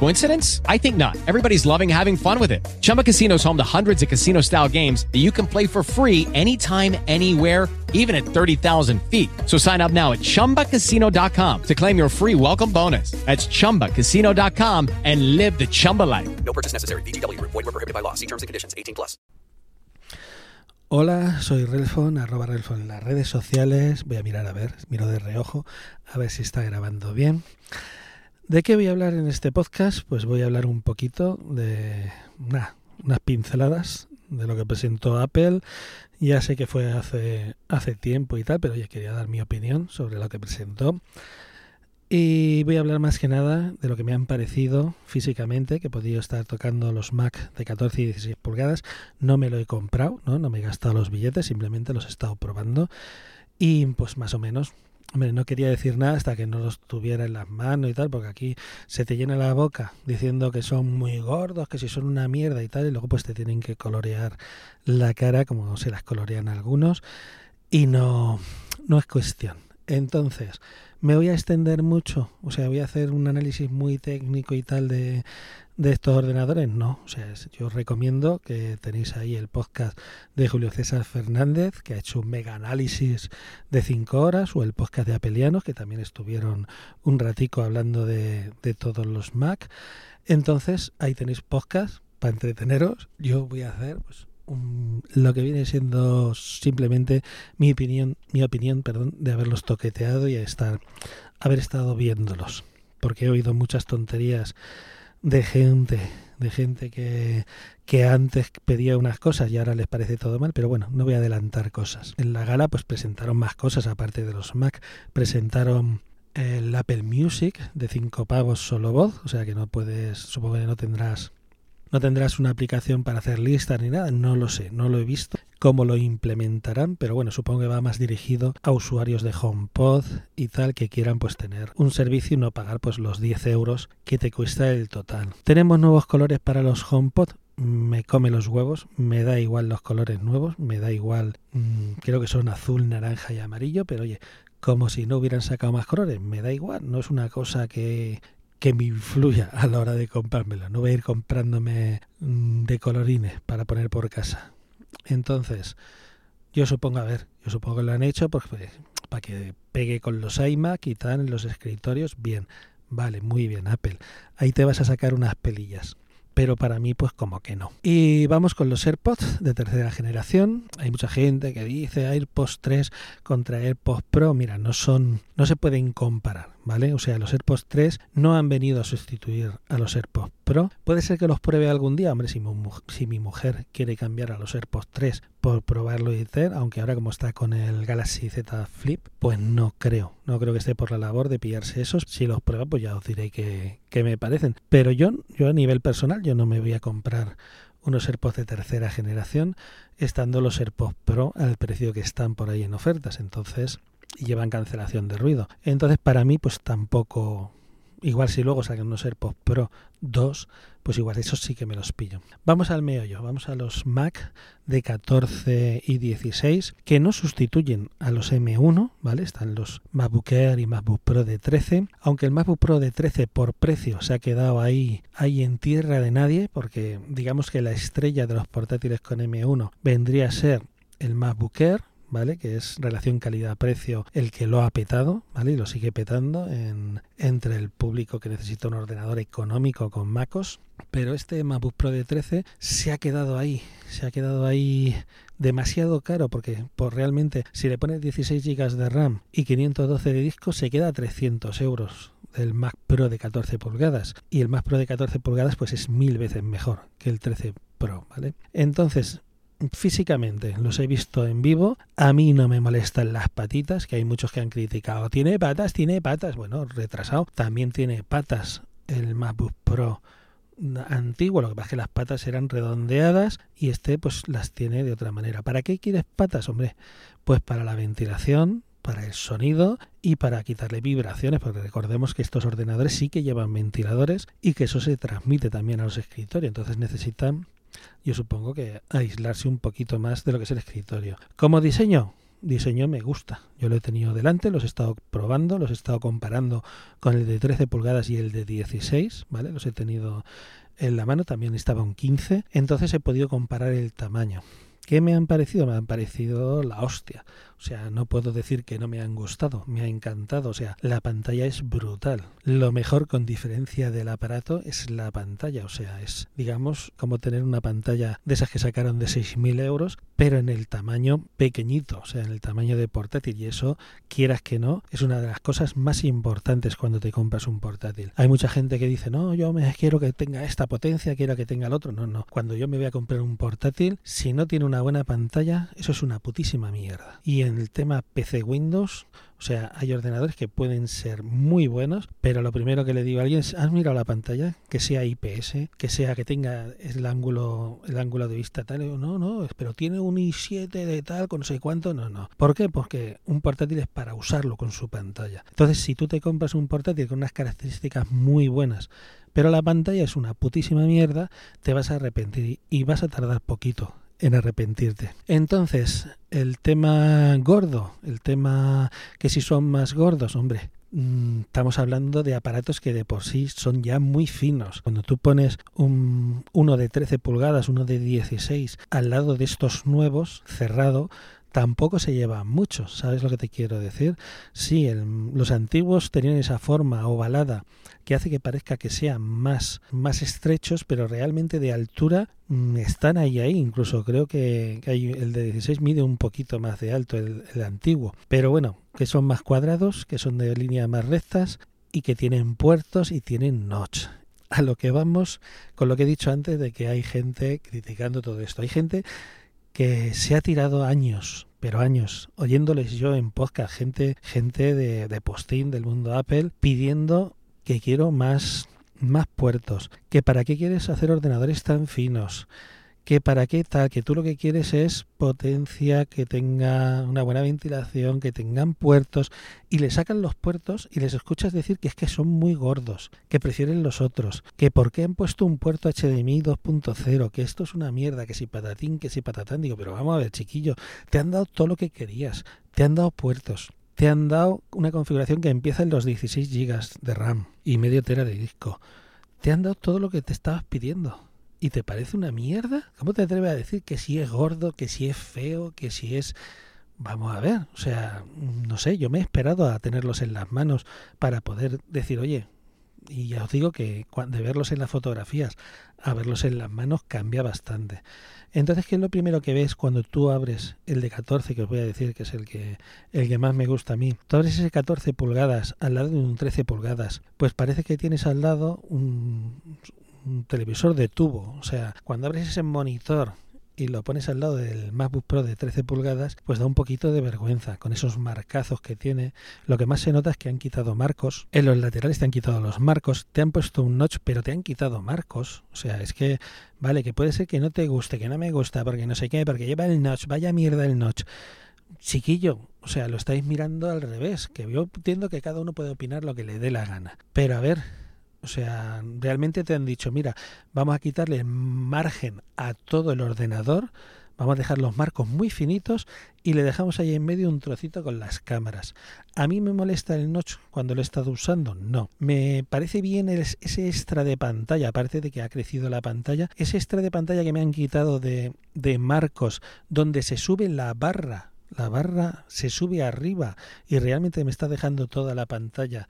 Coincidence? I think not. Everybody's loving having fun with it. Chumba Casino is home to hundreds of casino style games that you can play for free anytime, anywhere, even at 30,000 feet. So sign up now at chumbacasino.com to claim your free welcome bonus. That's chumbacasino.com and live the Chumba life. No purchase necessary. VGW Group. Void were prohibited by law. See terms and conditions. 18 plus. Hola, soy Relfon, arroba Relfon en las redes sociales. Voy a mirar a ver, miro de reojo, a ver si está grabando bien. ¿De qué voy a hablar en este podcast? Pues voy a hablar un poquito de unas pinceladas de lo que presentó Apple. Ya sé que fue hace, hace tiempo y tal, pero ya quería dar mi opinión sobre lo que presentó. Y voy a hablar más que nada de lo que me han parecido físicamente, que he podido estar tocando los Mac de 14 y 16 pulgadas. No me lo he comprado, ¿no? no me he gastado los billetes, simplemente los he estado probando. Y pues más o menos Hombre, no quería decir nada hasta que no los tuviera en las manos y tal, porque aquí se te llena la boca diciendo que son muy gordos, que si son una mierda y tal, y luego pues te tienen que colorear la cara como se las colorean algunos, y no, no es cuestión. Entonces, me voy a extender mucho, o sea, voy a hacer un análisis muy técnico y tal de, de estos ordenadores, no. O sea, yo recomiendo que tenéis ahí el podcast de Julio César Fernández, que ha hecho un mega análisis de cinco horas, o el podcast de Apelianos, que también estuvieron un ratico hablando de, de todos los Mac. Entonces, ahí tenéis podcast para entreteneros. Yo voy a hacer pues, lo que viene siendo simplemente mi opinión, mi opinión, perdón, de haberlos toqueteado y estar, haber estado viéndolos. Porque he oído muchas tonterías de gente, de gente que, que antes pedía unas cosas y ahora les parece todo mal, pero bueno, no voy a adelantar cosas. En la gala pues presentaron más cosas aparte de los Mac, presentaron el Apple Music de cinco pavos solo voz, o sea que no puedes, supongo que no tendrás no tendrás una aplicación para hacer listas ni nada, no lo sé, no lo he visto cómo lo implementarán, pero bueno, supongo que va más dirigido a usuarios de HomePod y tal que quieran pues tener un servicio y no pagar pues los 10 euros que te cuesta el total. Tenemos nuevos colores para los HomePod, me come los huevos, me da igual los colores nuevos, me da igual, mmm, creo que son azul, naranja y amarillo, pero oye, como si no hubieran sacado más colores, me da igual, no es una cosa que, que me influya a la hora de comprármelo. No voy a ir comprándome mm, de colorines para poner por casa. Entonces, yo supongo, a ver, yo supongo que lo han hecho pues, para que pegue con los iMac y tal en los escritorios. Bien, vale, muy bien, Apple. Ahí te vas a sacar unas pelillas pero para mí pues como que no. Y vamos con los AirPods de tercera generación. Hay mucha gente que dice AirPods 3 contra AirPods Pro. Mira, no son no se pueden comparar, ¿vale? O sea, los AirPods 3 no han venido a sustituir a los AirPods Pro. Puede ser que los pruebe algún día, hombre, si mi, mujer quiere cambiar a los AirPods 3 por probarlo y hacer, aunque ahora como está con el Galaxy Z Flip, pues no creo, no creo que esté por la labor de pillarse esos. Si los prueba, pues ya os diré que, que me parecen. Pero yo, yo a nivel personal, yo no me voy a comprar unos AirPods de tercera generación, estando los AirPods Pro al precio que están por ahí en ofertas. Entonces, y llevan cancelación de ruido. Entonces, para mí, pues tampoco igual si luego sacan unos AirPods Pro 2, pues igual esos sí que me los pillo. Vamos al meollo, vamos a los Mac de 14 y 16 que no sustituyen a los M1, ¿vale? Están los MacBook Air y MacBook Pro de 13, aunque el MacBook Pro de 13 por precio se ha quedado ahí, ahí en tierra de nadie, porque digamos que la estrella de los portátiles con M1 vendría a ser el MacBook Air, ¿vale? Que es relación calidad-precio el que lo ha petado, ¿vale? Y lo sigue petando en, entre el público que necesita un ordenador económico con MacOS. Pero este MacBook Pro de 13 se ha quedado ahí, se ha quedado ahí demasiado caro porque por realmente si le pones 16 GB de RAM y 512 de disco se queda a 300 euros el Mac Pro de 14 pulgadas y el Mac Pro de 14 pulgadas pues es mil veces mejor que el 13 Pro, ¿vale? Entonces físicamente los he visto en vivo. A mí no me molestan las patitas, que hay muchos que han criticado. Tiene patas, tiene patas. Bueno, retrasado. También tiene patas el MacBook Pro antiguo, lo que pasa es que las patas eran redondeadas y este pues las tiene de otra manera. ¿Para qué quieres patas, hombre? Pues para la ventilación, para el sonido y para quitarle vibraciones, porque recordemos que estos ordenadores sí que llevan ventiladores y que eso se transmite también a los escritorios, entonces necesitan yo supongo que aislarse un poquito más de lo que es el escritorio. Como diseño, diseño me gusta. Yo lo he tenido delante, los he estado probando, los he estado comparando con el de 13 pulgadas y el de 16, ¿vale? Los he tenido en la mano, también estaba un 15, entonces he podido comparar el tamaño. ¿Qué me han parecido? Me han parecido la hostia. O sea, no puedo decir que no me han gustado, me ha encantado. O sea, la pantalla es brutal. Lo mejor con diferencia del aparato es la pantalla. O sea, es, digamos, como tener una pantalla de esas que sacaron de 6.000 euros, pero en el tamaño pequeñito, o sea, en el tamaño de portátil. Y eso, quieras que no, es una de las cosas más importantes cuando te compras un portátil. Hay mucha gente que dice, no, yo me quiero que tenga esta potencia, quiero que tenga el otro. No, no. Cuando yo me voy a comprar un portátil, si no tiene una buena pantalla, eso es una putísima mierda. Y el tema PC Windows, o sea, hay ordenadores que pueden ser muy buenos, pero lo primero que le digo a alguien es, ¿has mirado la pantalla? Que sea IPS, que sea que tenga el ángulo, el ángulo de vista tal, no, no, pero tiene un i7 de tal, con no sé cuánto, no, no. ¿Por qué? Porque un portátil es para usarlo con su pantalla. Entonces, si tú te compras un portátil con unas características muy buenas, pero la pantalla es una putísima mierda, te vas a arrepentir y vas a tardar poquito en arrepentirte. Entonces, el tema gordo, el tema que si son más gordos, hombre, mm, estamos hablando de aparatos que de por sí son ya muy finos. Cuando tú pones un, uno de 13 pulgadas, uno de 16 al lado de estos nuevos, cerrado, tampoco se lleva mucho, ¿sabes lo que te quiero decir? Sí, los antiguos tenían esa forma ovalada que hace que parezca que sean más, más estrechos, pero realmente de altura mm, están ahí, ahí. Incluso creo que, el de 16 mide un poquito más de alto, el, el antiguo. Pero bueno, que son más cuadrados, que son de línea más rectas y que tienen puertos y tienen notch a lo que vamos con lo que he dicho antes de que hay gente criticando todo esto. Hay gente que se ha tirado años, pero años, oyéndoles yo en podcast, gente, gente de, de postín del mundo Apple, pidiendo que quiero más, más puertos, que para qué quieres hacer ordenadores tan finos, que para qué tal, que tú lo que quieres es potencia, que tenga una buena ventilación, que tengan puertos, y le sacan los puertos y les escuchas decir que es que son muy gordos, que prefieren los otros, que por qué han puesto un puerto HDMI 2.0, que esto es una mierda, que si patatín, que si patatán, digo, pero vamos a ver, chiquillo, te han dado todo lo que querías, te han dado puertos, te han dado una configuración que empieza en los 16 GB de RAM y medio tera de disco. Te han dado todo lo que te estabas pidiendo. ¿Y te parece una mierda? ¿Cómo te atreves a decir que si es gordo, que si es feo, que si es... Vamos a ver, o sea, no sé, yo me he esperado a tenerlos en las manos para poder decir, oye, y ya os digo que de verlos en las fotografías a verlos en las manos cambia bastante. Entonces, ¿qué es lo primero que ves cuando tú abres el de 14, que os voy a decir que es el que, el que más me gusta a mí? Tú abres ese 14 pulgadas al lado de un 13 pulgadas, pues parece que tienes al lado un, un televisor de tubo. O sea, cuando abres ese monitor y lo pones al lado del MacBook Pro de 13 pulgadas, pues da un poquito de vergüenza con esos marcazos que tiene. Lo que más se nota es que han quitado marcos. En los laterales te han quitado los marcos, te han puesto un notch, pero te han quitado marcos. O sea, es que, vale, que puede ser que no te guste, que no me gusta, porque no sé qué, porque lleva el notch, vaya mierda el notch. Chiquillo, O sea, lo estáis mirando al revés, que yo entiendo que cada uno puede opinar lo que le dé la gana. Pero a ver, o sea, realmente te han dicho, mira, vamos a quitarle margen a todo el ordenador, vamos a dejar los marcos muy finitos y le dejamos ahí en medio un trocito con las cámaras. ¿A mí me molesta el notch cuando lo he estado usando? No. Me parece bien ese extra de pantalla, aparte de que ha crecido la pantalla, ese extra de pantalla que me han quitado de, de marcos donde se sube la barra la barra se sube arriba y realmente me está dejando toda la pantalla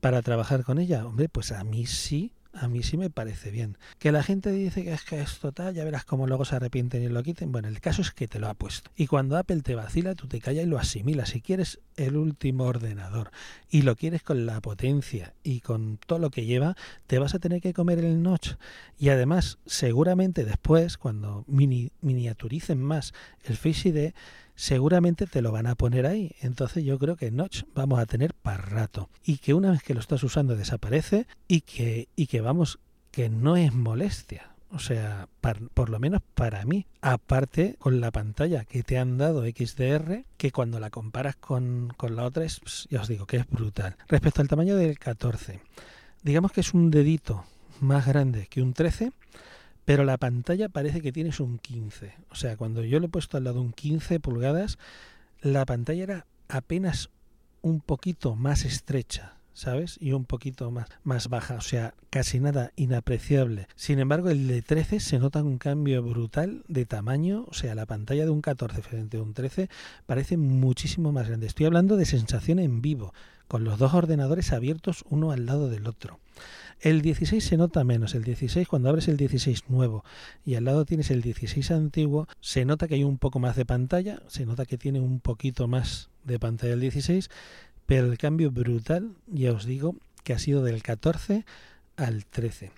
para trabajar con ella, hombre, pues a mí sí, a mí sí me parece bien. Que la gente dice que es que es total, ya verás cómo luego se arrepienten y lo quiten. Bueno, el caso es que te lo ha puesto. Y cuando Apple te vacila, tú te callas y lo asimilas. Si quieres el último ordenador y lo quieres con la potencia y con todo lo que lleva, te vas a tener que comer el notch. Y además, seguramente después, cuando mini, miniaturicen más el Face ID, seguramente te lo van a poner ahí. Entonces yo creo que Notch vamos a tener para rato. Y que una vez que lo estás usando desaparece y que, y que vamos, que no es molestia. O sea, por lo menos para mí. Aparte con la pantalla que te han dado XDR, que cuando la comparas con, con la otra es, ya os digo, que es brutal. Respecto al tamaño del 14, digamos que es un dedito más grande que un 13 pero la pantalla parece que tienes un 15. O sea, cuando yo lo he puesto al lado un 15 pulgadas, la pantalla era apenas un poquito más estrecha. ¿sabes? Y un poquito más, más baja, o sea, casi nada inapreciable. Sin embargo, el de 13 se nota un cambio brutal de tamaño, o sea, la pantalla de un 14 frente a un 13 parece muchísimo más grande. Estoy hablando de sensación en vivo, con los dos ordenadores abiertos uno al lado del otro. El 16 se nota menos. El 16, cuando abres el 16 nuevo y al lado tienes el 16 antiguo, se nota que hay un poco más de pantalla, se nota que tiene un poquito más de pantalla el 16, pero el cambio brutal, ya os digo, que ha sido del 14 al 13.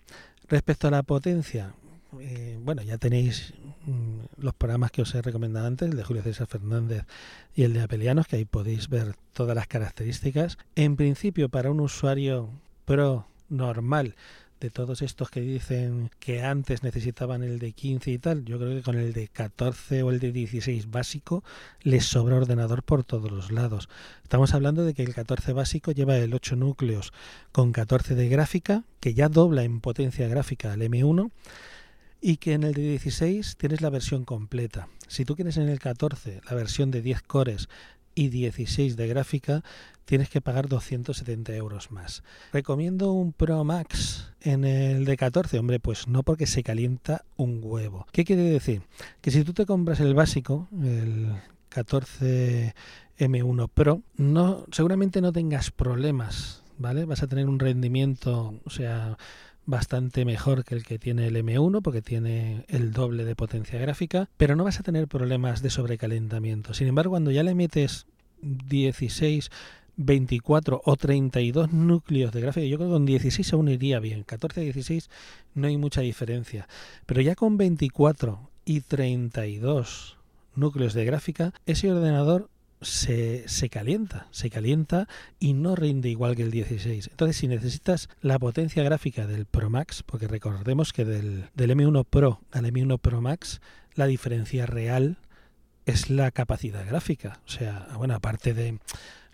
Respecto a la potencia, eh, bueno, ya tenéis mm, los programas que os he recomendado antes, el de Julio César Fernández y el de Apelianos, que ahí podéis ver todas las características. En principio, para un usuario pro normal de todos estos que dicen que antes necesitaban el de 15 y tal, yo creo que con el de 14 o el de 16 básico les sobra ordenador por todos los lados. Estamos hablando de que el 14 básico lleva el 8 núcleos con 14 de gráfica, que ya dobla en potencia gráfica al M1 y que en el de 16 tienes la versión completa. Si tú quieres en el 14 la versión de 10 cores y 16 de gráfica, tienes que pagar 270 euros más. ¿Recomiendo un Pro Max en el de 14? Hombre, pues no porque se calienta un huevo. ¿Qué quiere decir? Que si tú te compras el básico, el 14 M1 Pro, no, seguramente no tengas problemas, ¿vale? Vas a tener un rendimiento, o sea, bastante mejor que el que tiene el M1 porque tiene el doble de potencia gráfica, pero no vas a tener problemas de sobrecalentamiento. Sin embargo, cuando ya le metes 16 24 o 32 núcleos de gráfica. Yo creo que con 16 aún iría bien. 14 16 no hay mucha diferencia. Pero ya con 24 y 32 núcleos de gráfica, ese ordenador se, se, calienta, se calienta y no rinde igual que el 16. Entonces, si necesitas la potencia gráfica del Pro Max, porque recordemos que del, del M1 Pro al M1 Pro Max, la diferencia real es la capacidad gráfica. O sea, bueno, aparte de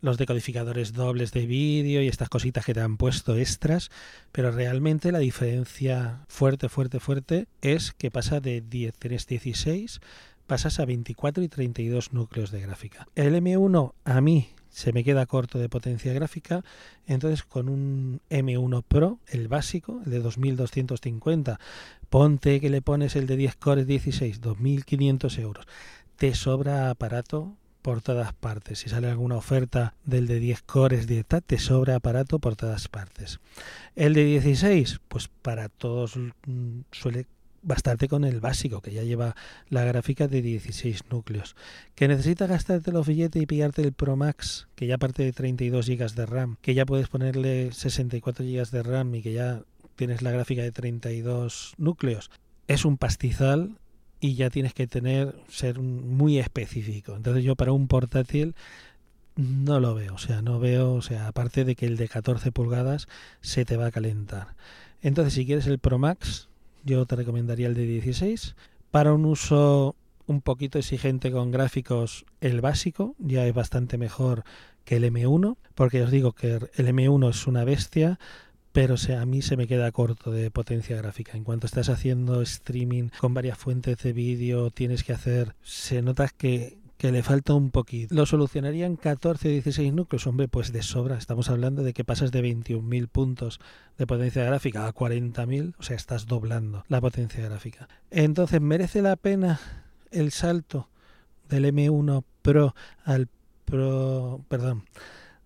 los decodificadores dobles de vídeo y estas cositas que te han puesto extras, pero realmente la diferencia fuerte, fuerte, fuerte es que pasa de 10, 16 pasas a 24 y 32 núcleos de gráfica. El M1 a mí se me queda corto de potencia gráfica, entonces con un M1 Pro, el básico, el de 2250, ponte que le pones el de 10 cores 16, 2500 euros, te sobra aparato por todas partes. Si sale alguna oferta del de 10 cores te sobra aparato por todas partes. El de 16, pues para todos mm, suele bastante con el básico, que ya lleva la gráfica de 16 núcleos. Que necesita gastarte los billetes y pillarte el Pro Max, que ya parte de 32 GB de RAM, que ya puedes ponerle 64 GB de RAM y que ya tienes la gráfica de 32 núcleos. Es un pastizal y ya tienes que tener ser muy específico. Entonces yo para un portátil no lo veo, o sea, no veo, o sea, aparte de que el de 14 pulgadas se te va a calentar. Entonces si quieres el Pro Max, yo te recomendaría el de 16 para un uso un poquito exigente con gráficos el básico, ya es bastante mejor que el M1, porque os digo que el M1 es una bestia, pero a mí se me queda corto de potencia gráfica. En cuanto estás haciendo streaming con varias fuentes de vídeo, tienes que hacer, se nota que, que le falta un poquito. Lo solucionarían 14 o 16 núcleos, hombre, pues de sobra. Estamos hablando de que pasas de 21.000 puntos de potencia gráfica a 40.000, o sea, estás doblando la potencia gráfica. Entonces, ¿merece la pena el salto del M1 Pro al Pro, perdón,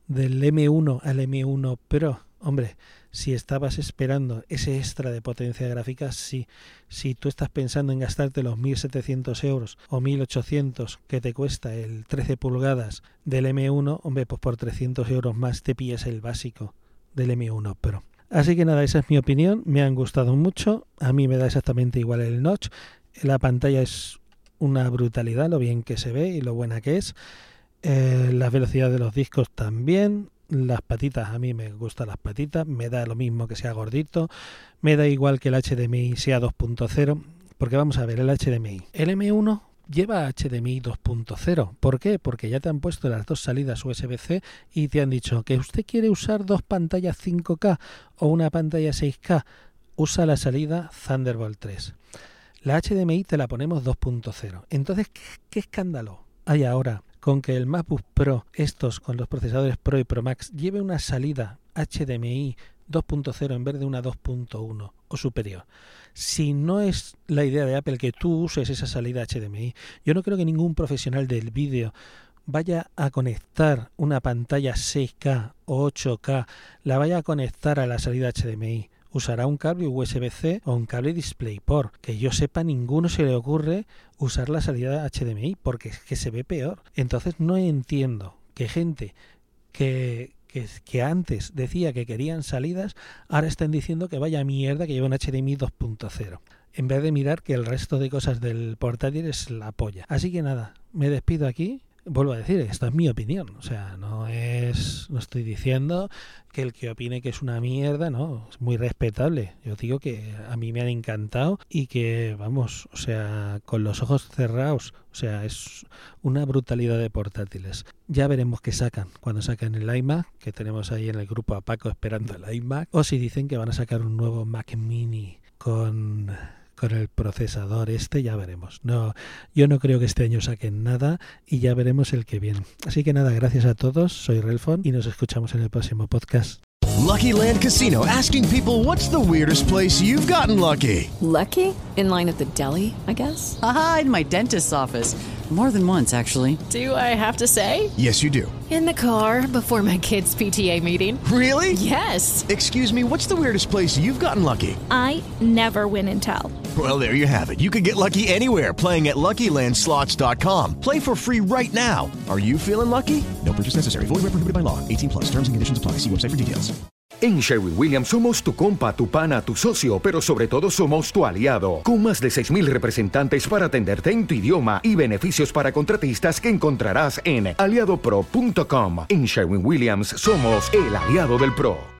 del M1 al M1 Pro? Hombre, si estabas esperando ese extra de potencia gráfica, sí. Si tú estás pensando en gastarte los 1.700 euros o 1.800 que te cuesta el 13 pulgadas del M1, hombre, pues por 300 euros más te pillas el básico del M1 Pro. Así que nada, esa es mi opinión. Me han gustado mucho. A mí me da exactamente igual el notch. La pantalla es una brutalidad, lo bien que se ve y lo buena que es. Eh, la velocidad de los discos también las patitas, a mí me gustan las patitas, me da lo mismo que sea gordito, me da igual que el HDMI sea 2.0, porque vamos a ver, el HDMI. El M1 lleva HDMI 2.0. ¿Por qué? Porque ya te han puesto las dos salidas USB-C y te han dicho que usted quiere usar dos pantallas 5K o una pantalla 6K. Usa la salida Thunderbolt 3. La HDMI te la ponemos 2.0. Entonces, ¿qué, escándalo hay ahora con que el MacBook Pro, estos con los procesadores Pro y Pro Max, lleve una salida HDMI 2.0 en vez de una 2.1 o superior. Si no es la idea de Apple que tú uses esa salida HDMI, yo no creo que ningún profesional del vídeo vaya a conectar una pantalla 6K o 8K, la vaya a conectar a la salida HDMI usará un cable USB-C o un cable DisplayPort. Que yo sepa, ninguno se le ocurre usar la salida HDMI porque es que se ve peor. Entonces no entiendo que gente que, que, antes decía que querían salidas, ahora están diciendo que vaya mierda que lleva un HDMI 2.0 en vez de mirar que el resto de cosas del portátil es la polla. Así que nada, me despido aquí vuelvo a decir, esta es mi opinión, o sea, no es, no estoy diciendo que el que opine que es una mierda, no, es muy respetable. Yo digo que a mí me han encantado y que, vamos, o sea, con los ojos cerrados, o sea, es una brutalidad de portátiles. Ya veremos qué sacan cuando sacan el iMac, que tenemos ahí en el grupo a Paco esperando el iMac, o si dicen que van a sacar un nuevo Mac Mini con con el procesador este, ya veremos. No, yo no creo que este año saquen nada y ya veremos el que viene. Así que nada, gracias a todos, soy Relfon y nos escuchamos en el próximo podcast. Lucky Land Casino asking people what's the weirdest place you've gotten lucky? Lucky? In line at the deli, I guess. Aha, in my dentist's office. More than once, actually. Do I have to say? Yes, you do. In the car before my kids' PTA meeting. Really? Yes. Excuse me, what's the weirdest place you've gotten lucky? I never win and tell. Well, there you have it. You can get lucky anywhere playing at LuckyLandSlots.com. Play for free right now. Are you feeling lucky? No purchase necessary. Void where prohibited by law. 18 plus. Terms and conditions apply. See website for details. En Sherwin Williams somos tu compa, tu pana, tu socio, pero sobre todo somos tu aliado. Con más de 6.000 representantes para atenderte en tu idioma y beneficios para contratistas que encontrarás en aliadopro.com. En Sherwin Williams somos el aliado del pro.